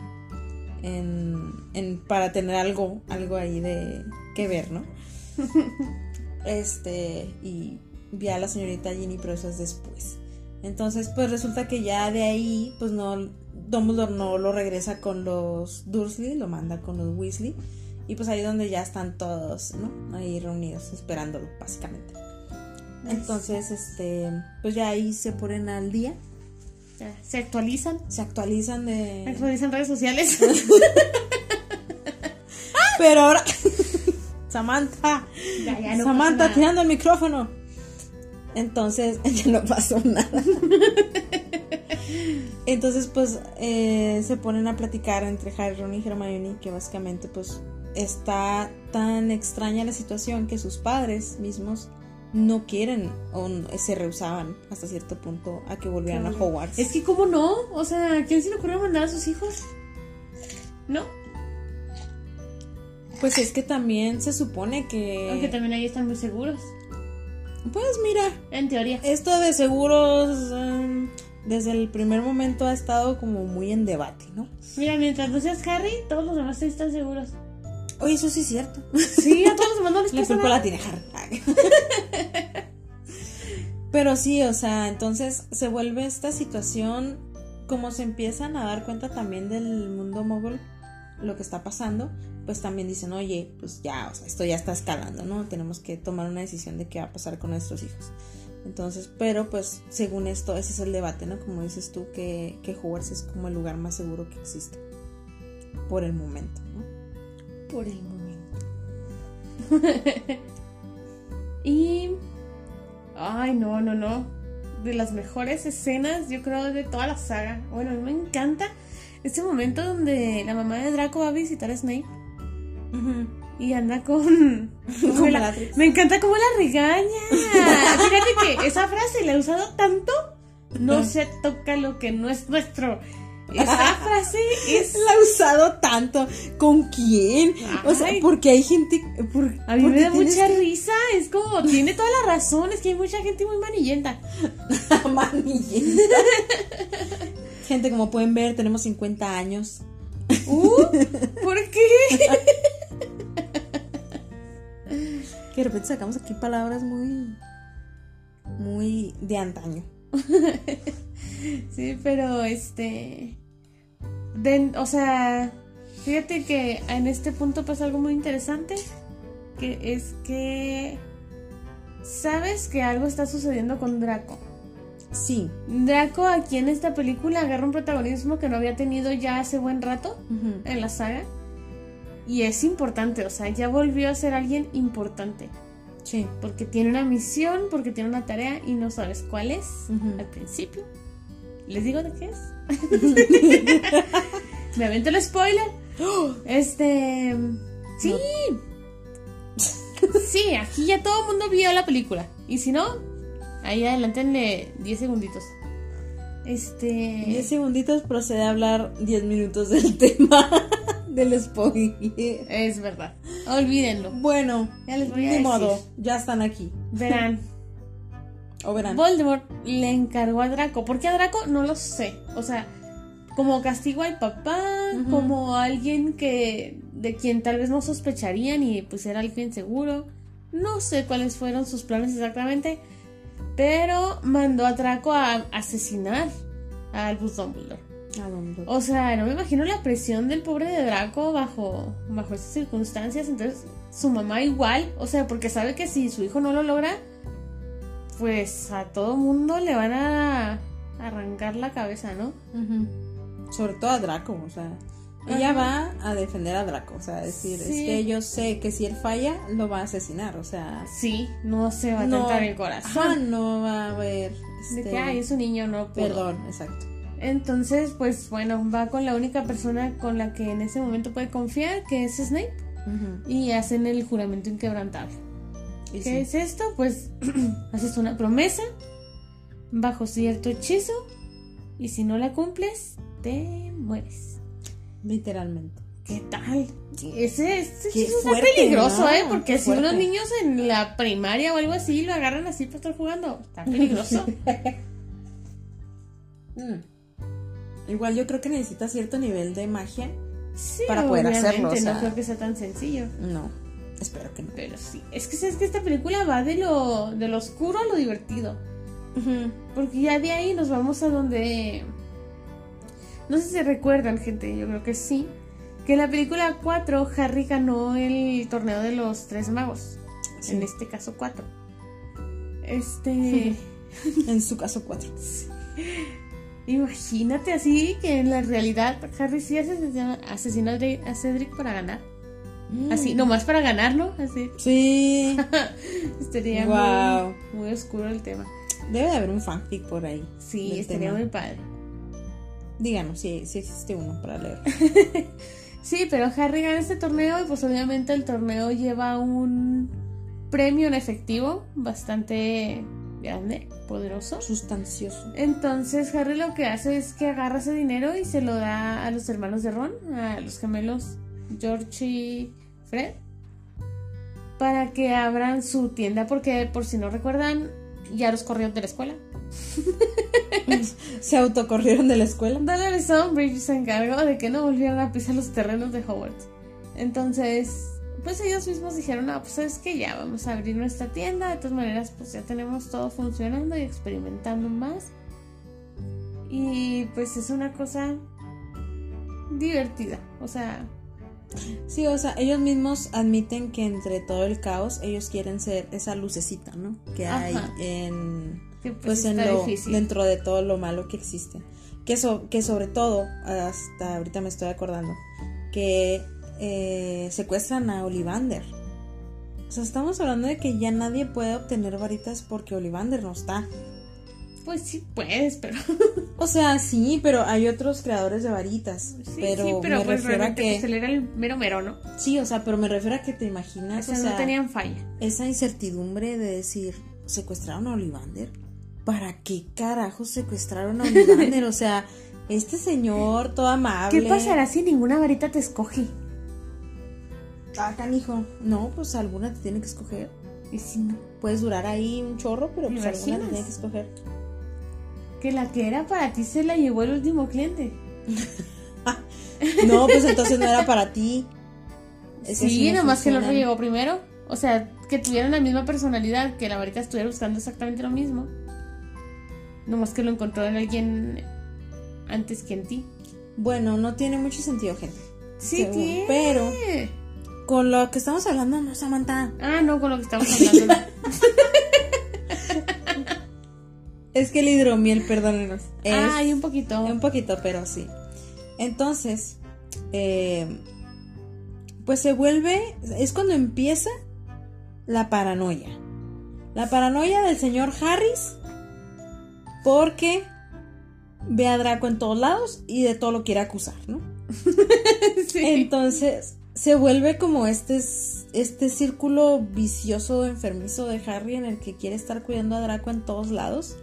en, en- para tener algo, algo ahí de que ver, ¿no? Este, y vi a la señorita Ginny, pero eso es después. Entonces, pues resulta que ya de ahí, pues no, Dumbledore no lo regresa con los Dursley, lo manda con los Weasley. Y pues ahí es donde ya están todos, ¿no? Ahí reunidos, esperándolo, básicamente. Entonces, este, pues ya ahí se ponen al día, Se actualizan. se actualizan de... Actualizan redes sociales. Pero ahora... Samantha, Ya, ya, no Samantha tirando el micrófono. Entonces, ya no pasó nada. Entonces, pues, eh, se ponen a platicar entre Harry, Ron y Hermione, que básicamente, pues, está tan extraña la situación que sus padres mismos no quieren o se rehusaban hasta cierto punto a que volvieran a Hogwarts. Es que, ¿cómo no? O sea, ¿quién se le ocurrió mandar a sus hijos? ¿No? Pues es que también se supone que. Aunque también ahí están muy seguros. Pues mira. En teoría. Esto de seguros. Um, desde el primer momento ha estado como muy en debate, ¿no? Mira, mientras no seas Harry, todos los demás están seguros. Oye, eso sí es cierto. Sí, a todos los les La culpa la tiene. Pero sí, o sea, entonces se vuelve esta situación como se empiezan a dar cuenta también del mundo mogul, lo que está pasando, pues también dicen, oye, pues ya, o sea, esto ya está escalando, ¿no? Tenemos que tomar una decisión de qué va a pasar con nuestros hijos. Entonces, pero pues según esto, ese es el debate, ¿no? Como dices tú, que, que Hogwarts es como el lugar más seguro que existe. Por el momento, ¿no? Por el momento. y. Ay, no, no, no. De las mejores escenas, yo creo, de toda la saga. Bueno, a mí me encanta este momento donde la mamá de Draco va a visitar a Snape y anda con. La- me encanta cómo la regaña. Fíjate que esa frase la he usado tanto. No se toca lo que no es nuestro. Esa frase es. La he usado tanto. ¿Con quién? O sea, porque hay gente. Por, A mí me da mucha que- risa, es como, tiene toda la razón, es que hay mucha gente muy manillenta. Manillenta. Gente, como pueden ver, tenemos 50 años. Uh, ¿Por qué? Que de repente sacamos aquí palabras muy. Muy de antaño. Sí, pero este. de- o sea, fíjate que en este punto pasa algo muy interesante. Que es que. Sabes que algo está sucediendo con Draco. Sí. Draco aquí en esta película agarra un protagonismo que no había tenido ya hace buen rato en la saga. Y es importante, o sea, ya volvió a ser alguien importante. Sí. Porque tiene una misión, porque tiene una tarea y no sabes cuál es al principio. ¿Les digo de qué es? Me avento el spoiler. Este. Sí. Sí, aquí ya todo el mundo vio la película. Y si no, ahí adelántenle 10 segunditos. Este. 10 segunditos procede a hablar 10 minutos del tema del spoiler. Es verdad. Olvídenlo. Bueno, Ya les voy a de decir. modo, ya están aquí. Verán. O verán. Voldemort le encargó a Draco. ¿Por qué a Draco? No lo sé. O sea, como castigo al papá, Ujú. como alguien que de quien tal vez no sospecharían y pues era alguien seguro. No sé cuáles fueron sus planes exactamente, pero mandó a Draco a asesinar a Albus Dumbledore. ¿A dónde? O sea, no me imagino la presión del pobre de Draco bajo, bajo esas circunstancias. Entonces, su mamá igual, o sea, porque sabe que si su hijo no lo logra, pues a todo mundo le van a arrancar la cabeza, ¿no? Sobre todo a Draco, o sea. Ella va a defender a Draco, o sea, decir, es que yo sé que si él falla, lo va a asesinar, o sea. Sí, no se va a no, tentar el corazón. ajá, no va a haber. De este, que, ay, es un niño, no pudo. Perdón, exacto. Entonces, pues bueno, va con la única persona con la que en ese momento puede confiar, que es Snape, y hacen el juramento inquebrantable. Y ¿Qué sí. es esto? Pues haces una promesa bajo cierto hechizo y si no la cumples, te mueres. Literalmente. ¿Qué tal? Ese, ese Qué hechizo está peligroso, ¿no? ¿eh? Porque si unos niños en la primaria o algo así lo agarran así para estar jugando, está peligroso. Mm. Igual yo creo que necesita cierto nivel de magia. Sí, Para poder hacerlo, o sea. no creo que sea tan sencillo. No, espero que no. Pero sí, es que sabes que esta película va de lo, de lo oscuro a lo divertido. Porque ya de ahí nos vamos a donde... No sé si se recuerdan, gente, yo creo que sí. Que en la película 4 Harry ganó el torneo de los tres magos. Sí. En este caso 4. Este... En su caso, cuatro. Imagínate así que en la realidad Harry sí asesinó, asesinó a Cedric para ganar. Así, Mm. nomás para ganarlo. Así. Sí. Estaría Wow. muy, muy oscuro el tema. Debe de haber un fanfic por ahí. Sí, estaría tema. muy padre. Díganos si, si existe uno para leer. Sí, pero Harry gana este torneo y pues obviamente el torneo lleva un premio en efectivo bastante grande, poderoso. Sustancioso. Entonces Harry lo que hace es que agarra ese dinero y se lo da a los hermanos de Ron, a los gemelos George y Fred, para que abran su tienda, porque por si no recuerdan, ya los corrieron de la escuela. se autocorrieron de la escuela. Dolores Umbridge se encargó de que no volvieran a pisar los terrenos de Hogwarts. Entonces, pues ellos mismos dijeron, no, pues es que ya vamos a abrir nuestra tienda, de todas maneras, pues ya tenemos todo funcionando y experimentando más. Y pues es una cosa divertida, o sea... Sí, o sea, ellos mismos admiten que entre todo el caos ellos quieren ser esa lucecita, ¿no? Que hay en pues, pues en lo, dentro de todo lo malo que existe. Que, que sobre todo, hasta ahorita me estoy acordando, que eh, secuestran a Olivander. O sea, estamos hablando de que ya nadie puede obtener varitas porque Olivander no está. Pues sí puedes, pero... o sea, sí, pero hay otros creadores de varitas. pero, me pues refiero a que... Pues él era el mero mero, ¿no? Sí, o sea, pero me refiero a que te imaginas... O sea, no tenían falla. Esa incertidumbre de decir, ¿secuestraron a Olivander? ¿Para qué carajos secuestraron a Olivander? o sea, este señor todo amable... ¿Qué pasará si ninguna varita te escoge? Ah, canijo. No, pues alguna te tiene que escoger. Y si no, puedes durar ahí un chorro, pero pues alguna te tiene que escoger. Que la que era para ti se la llevó el último cliente. no, pues entonces no era para ti. sí, nomás que el otro llegó primero. O sea, que tuvieran la misma personalidad, que la varita estuviera buscando exactamente lo mismo. Nomás que lo encontró en alguien antes que en ti. Bueno, no tiene mucho sentido, gente. Sí, tiene. Pero con lo que estamos hablando, no, Samantha. Ah, no, con lo que estamos hablando. es que el hidromiel, perdónenos. ah, hay un poquito. Un poquito, pero sí. Entonces, eh, pues se vuelve, es cuando empieza la paranoia. La paranoia del señor Harris porque ve a Draco en todos lados y de todo lo quiere acusar, ¿no? sí. Entonces, se vuelve como este, este círculo vicioso, enfermizo de Harry en el que quiere estar cuidando a Draco en todos lados.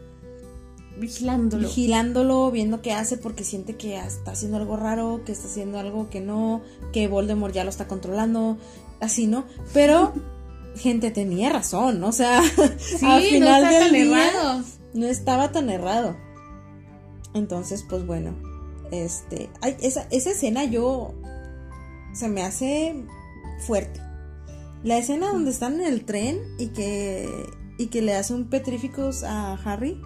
Vigilándolo. Vigilándolo, viendo qué hace porque siente que está haciendo algo raro, que está haciendo algo que no, que Voldemort ya lo está controlando, así, ¿no? Pero, gente, tenía razón, o sea, al final no del día no estaba tan errado. Entonces, pues bueno, este, esa, esa escena yo se me hace fuerte. La escena donde están en el tren y que, y que le hace un petríficos a Harry.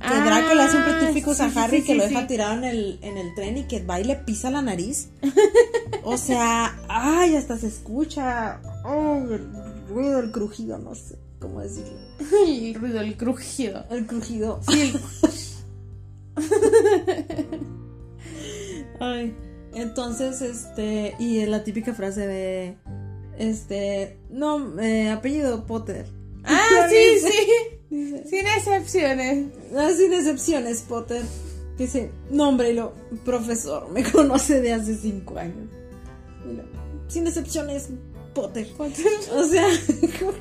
Que Draco le hace un ah, petríficos a Harry que lo deja tirado en el, en el tren y que va y le pisa la nariz. o sea, ay, hasta se escucha. Oh, el ruido, el crujido, no sé cómo decirlo. El ruido, el crujido. El crujido. Sí. ay. Entonces, este, y la típica frase de, este, no, eh, apellido Potter. Ah, sí, sí. sin excepciones. Ah, sin excepciones, Potter. Dice, lo profesor, me conoce de hace cinco años. sin excepciones, Potter. Potter. O sea,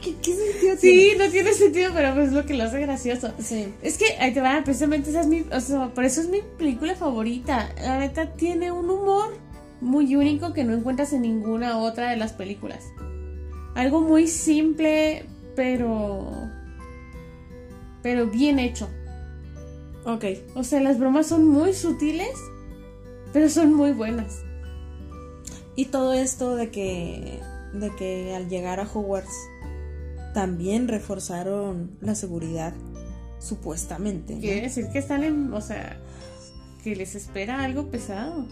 ¿qué, qué sentido Sí, no tiene sentido, pero pues es lo que lo hace gracioso. Sí. Es que ahí te va, precisamente esa es mi, o sea, por eso es mi película favorita. La neta tiene un humor muy único que no encuentras en ninguna otra de las películas. Algo muy simple, pero pero bien hecho. Ok. O sea, las bromas son muy sutiles, pero son muy buenas. Y todo esto de que de que al llegar a Hogwarts también reforzaron la seguridad, supuestamente. Quiere decir que están en, o sea, que les espera algo pesado.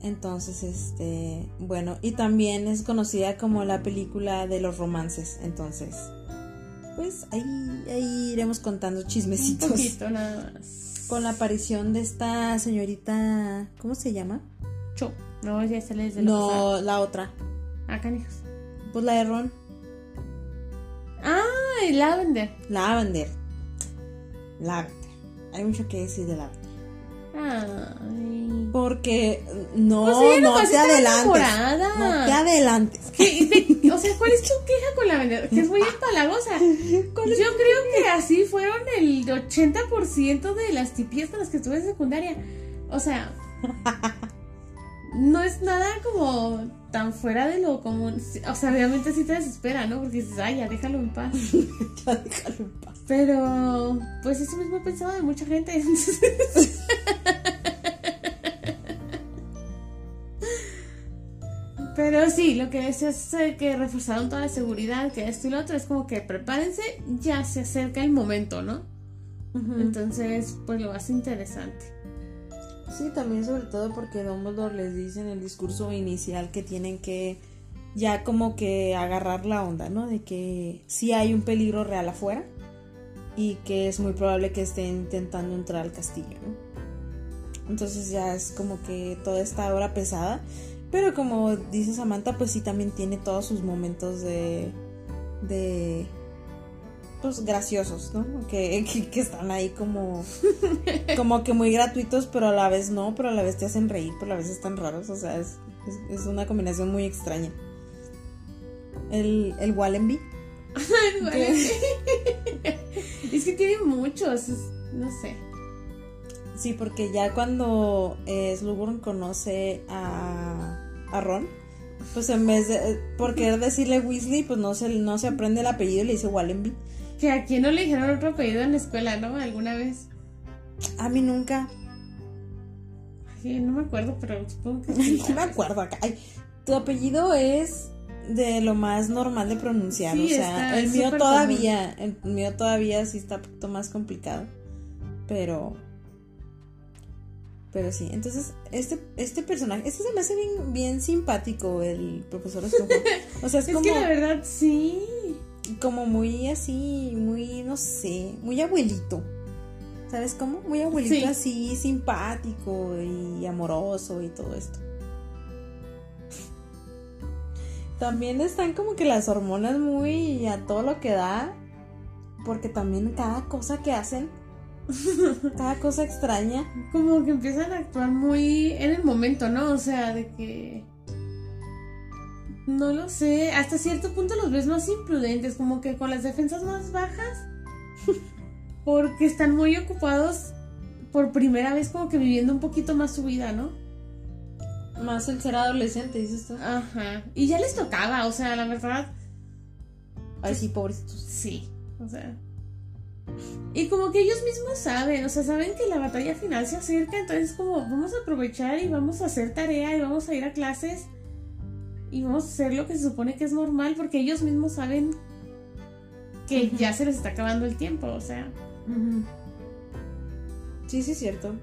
Entonces, este, bueno, y también es conocida como la película de los romances, entonces, pues ahí, ahí iremos contando chismecitos. Un poquito nada más. Con la aparición de esta señorita, ¿cómo se llama? Cho. No, ya se les No, la otra. Ah, canijos. Pues la de Ron. Ah, el Lavender. Lavender. Lavender. Hay mucho que decir de Lavender. Ay. Porque no, Pues ella no nomás te adelantes. enamorada. No te adelantes. ¿Qué- de- o sea, ¿cuál es tu queja con la vendedora? Que es muy empalagosa. Yo creo que así fueron el 80% de las tipillas con las que estuve en secundaria. O sea, no es nada como tan fuera de lo común. O sea, obviamente sí te desespera, ¿no? Porque dices, ay, ya déjalo en paz. Ya déjalo en paz. Pero, pues eso mismo he pensado de mucha gente. Pero sí, lo que decía es eh, que reforzaron toda la seguridad, que esto y lo otro, es como que prepárense, ya se acerca el momento, ¿no? Entonces, pues lo hace interesante. Sí, también sobre todo porque Dumbledore les dice en el discurso inicial que tienen que ya como que agarrar la onda, ¿no? De que sí hay un peligro real afuera y que es muy probable que estén intentando entrar al castillo, ¿no? Entonces ya es como que toda esta hora pesada, pero como dice Samantha, pues sí también tiene todos sus momentos de de pues graciosos, ¿no? Que, que, que están ahí como como que muy gratuitos, pero a la vez no, pero a la vez te hacen reír, pero a la vez están raros, o sea, es, es, es una combinación muy extraña. El, el Wallenby. es que tiene muchos, es- no sé. Sí, porque ya cuando eh, Slughorn conoce a, a Ron, pues en vez de, eh, por querer decirle Weasley, pues no se, no se aprende el apellido y le dice Wallenby. Que a quién no le dijeron otro apellido en la escuela, ¿no? Alguna vez. A mí nunca. No me acuerdo, pero supongo que sí. No me acuerdo acá. Ay, tu apellido es de lo más normal de pronunciar. Sí, o sea, el mío todavía, el mío todavía sí está un poquito más complicado. Pero. Pero sí, entonces, este, este personaje, este se me hace bien, bien simpático, el profesor. O sea, es, Es como, que la verdad, sí. Como muy así, muy, no sé, muy abuelito. ¿Sabes cómo? Muy abuelito Sí. así, simpático y amoroso y todo esto. También están como que las hormonas muy a todo lo que da. Porque también cada cosa que hacen, cada cosa extraña. Como que empiezan a actuar muy en el momento, ¿no? O sea, de que. No lo sé. Hasta cierto punto los ves más imprudentes, como que con las defensas más bajas. Porque están muy ocupados por primera vez, como que viviendo un poquito más su vida, ¿no? Más el ser adolescente, dices tú. Ajá. Y ya les tocaba, o sea, la verdad. Ay, sí, pobrecitos. Sí, o sea. Y como que ellos mismos saben, o sea, saben que la batalla final se acerca, entonces como vamos a aprovechar y vamos a hacer tarea y vamos a ir a clases y vamos a hacer lo que se supone que es normal porque ellos mismos saben que Ujú. ya se les está acabando el tiempo, o sea. Ujú. Sí, sí, es cierto.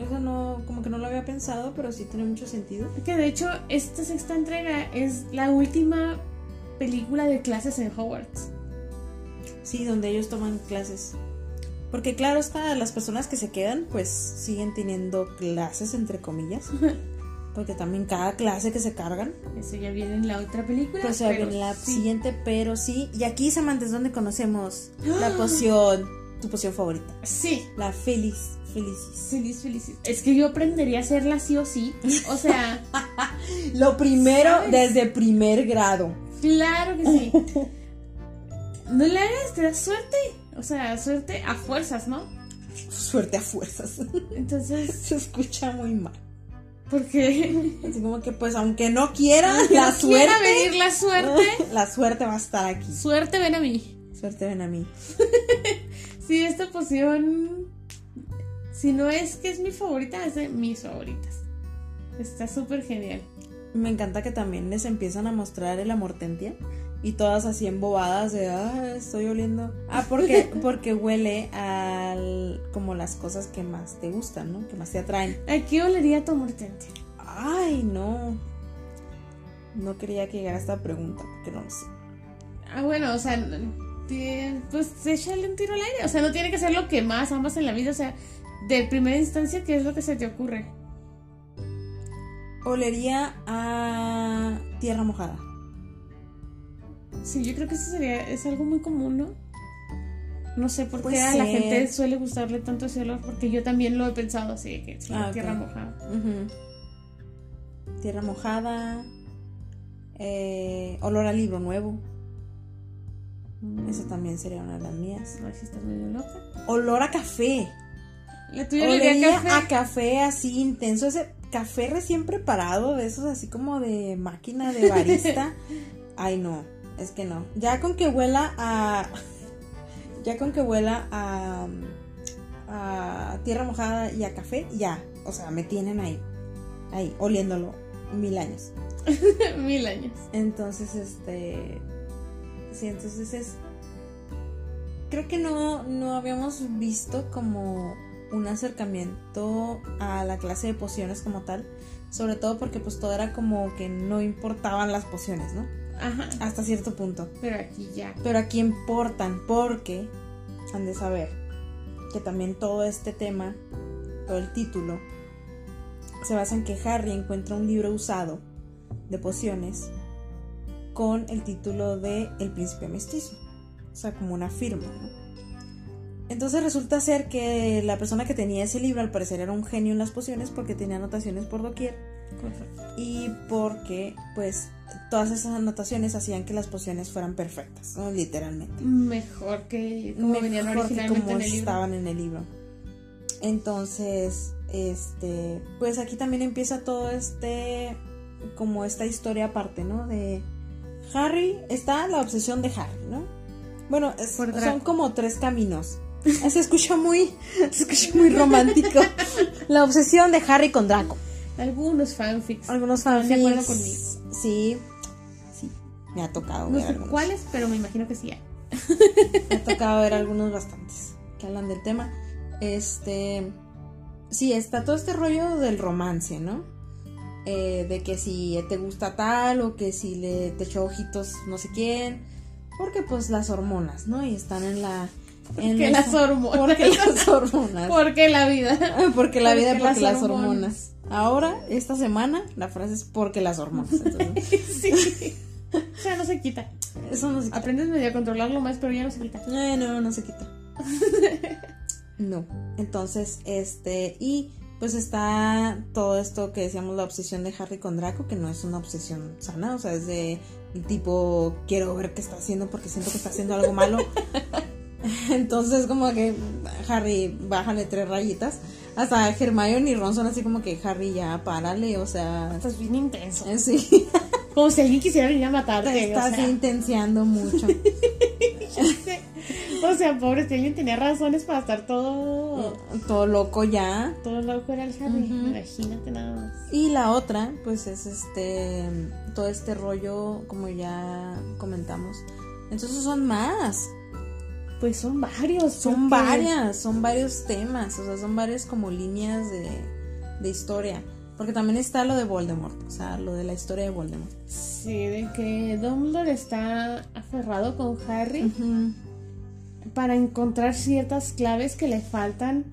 Eso no, como que no lo había pensado, pero sí tiene mucho sentido. Que de hecho esta sexta entrega es la última película de clases en Hogwarts. Sí, donde ellos toman clases. Porque claro, está, las personas que se quedan, pues siguen teniendo clases, entre comillas. Porque también cada clase que se cargan, Eso ya viene en la otra película. pues se va a pero ver la sí. siguiente, pero sí. Y aquí, Samantha, es donde conocemos la poción, tu poción favorita. Sí, La feliz, felicis. Feliz, feliz. Es que yo aprendería a hacerla sí o sí. O sea, Lo primero ¿Sabes? desde primer grado. claro que sí. No le hagas, te da suerte. O sea, suerte a fuerzas, ¿no? Suerte a fuerzas. Entonces, se escucha muy mal. Porque Así como que, pues, aunque no quiera, que la no quiera suerte. venir la suerte, La suerte va a estar aquí. suerte ven a mí. Suerte ven a mí. Sí, esta poción, si no es que es mi favorita, es de mis favoritas. Está súper genial. Me encanta que también les empiezan a mostrar el amortentia y todas así embobadas de, ah, estoy oliendo. Ah, porque, porque huele al, como las cosas que más te gustan, ¿no? Que más te atraen. ¿A qué olería tu amortente? Ay, no. No quería que llegara esta pregunta, porque no lo sé. Ah, bueno, o sea, pues échale un tiro al aire. O sea, no tiene que ser lo que más amas en la vida. O sea, de primera instancia, ¿qué es lo que se te ocurre? Olería a tierra mojada. Sí, yo creo que eso sería, es algo muy común, ¿no? No sé por qué Puede a la gente suele gustarle tanto ese olor, porque yo también lo he pensado así, que Ah, tierra mojada. Tierra mojada. eh, olor a libro nuevo. Esa también sería una de las mías. Ver si estás medio loca. Olor a café. La tuya olería Olería a café. a café así intenso. Ese café recién preparado, de esos así como de máquina de barista. Ay, no. Es que no. Ya con que huela a. Ya con que huela a. a tierra mojada y a café, ya. O sea, me tienen ahí. Ahí, oliéndolo. Mil años. Mil años. Entonces, este. Sí, entonces es. Creo que no, no habíamos visto como un acercamiento a la clase de pociones como tal. Sobre todo porque pues todo era como que no importaban las pociones, ¿no? Ajá. Hasta cierto punto. Pero aquí ya. Pero aquí importan porque han de saber que también todo este tema, todo el título, se basa en que Harry encuentra un libro usado de pociones con el título de El príncipe mestizo. O sea, como una firma, ¿no? Entonces resulta ser que la persona que tenía ese libro al parecer era un genio en las pociones porque tenía anotaciones por doquier Correcto. y porque pues todas esas anotaciones hacían que las pociones fueran perfectas, ¿no? literalmente. Mejor que como venían Mejor que como en estaban en el libro. Entonces, este, pues aquí también empieza todo este, como esta historia aparte, ¿no? De Harry, está la obsesión de Harry, ¿no? Bueno, es- son como tres caminos. Se escucha muy, se escucha muy romántico. La obsesión de Harry con Draco. Algunos fanfics. Algunos fanfics. de acuerdo conmigo. Sí, sí, me ha tocado No ver sé algunos. cuáles, pero me imagino que sí hay. Me ha tocado ver algunos bastantes que hablan del tema. Este. Sí, está todo este rollo del romance, ¿no? Eh, de que si te gusta tal o que si le te echó ojitos no sé quién. Porque pues las hormonas, ¿no? Y están en la. En Porque las hormonas. Porque las hormonas. Porque la vida. Porque la vida, Porque porque las las hormonas. Ahora, esta semana, la frase es porque las hormonas. Entonces, sí. O sea, no se quita. eso no se quita. Aprendes medio a controlarlo más, pero ya no se quita. Eh, no, no se quita. no. Entonces, este, y pues está todo esto que decíamos, la obsesión de Harry con Draco, que no es una obsesión sana, o sea, es de tipo, quiero ver qué está haciendo porque siento que está haciendo algo malo. Entonces, como que Harry, bájale tres rayitas. Hasta Hermione y Ron son así como que Harry ya párale, o sea, Estás bien intenso. eh, sí, Como si alguien quisiera venir a matarte. te estás o, sea, intenciando mucho. o sea, pobre, si alguien tenía razones para estar todo. Todo loco ya. Todo loco era el Harry. Imagínate nada más. Y la otra, pues es este, todo este rollo, como ya comentamos. Entonces son más, Pues son varios. son varias, son varios temas, o sea, son varias como líneas de, de historia. Porque también está lo de Voldemort, o sea, lo de la historia de Voldemort. Sí, de que Dumbledore está aferrado con Harry para encontrar ciertas claves que le faltan,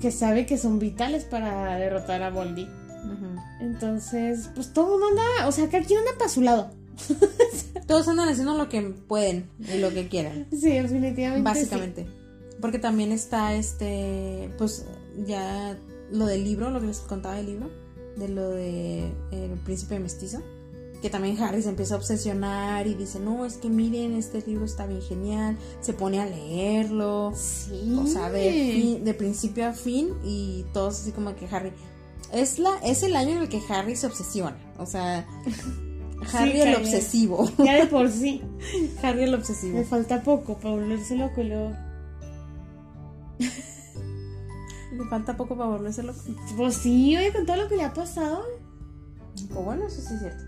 que sabe que son vitales para derrotar a Voldy. Entonces, pues todo el mundo anda, o sea, cada quien anda para su lado. Todos andan haciendo lo que pueden y lo que quieran. Sí, definitivamente. Básicamente. Porque también está este, pues ya lo del libro, lo que les contaba del libro, de lo de El príncipe mestizo, que también Harry se empieza a obsesionar y dice, no, es que miren, este libro está bien genial, se pone a leerlo, Sí. o sea, de, fin- de principio a fin y todos así como que Harry, es, la, es el año en el que Harry se obsesiona, o sea, Harry el obsesivo, Ya de por sí. Harry el Me obsesivo. falta poco para volverse loco y luego. Le falta poco para volverse loco. Pues sí, oye, con todo lo que le ha pasado. O bueno, eso sí es cierto.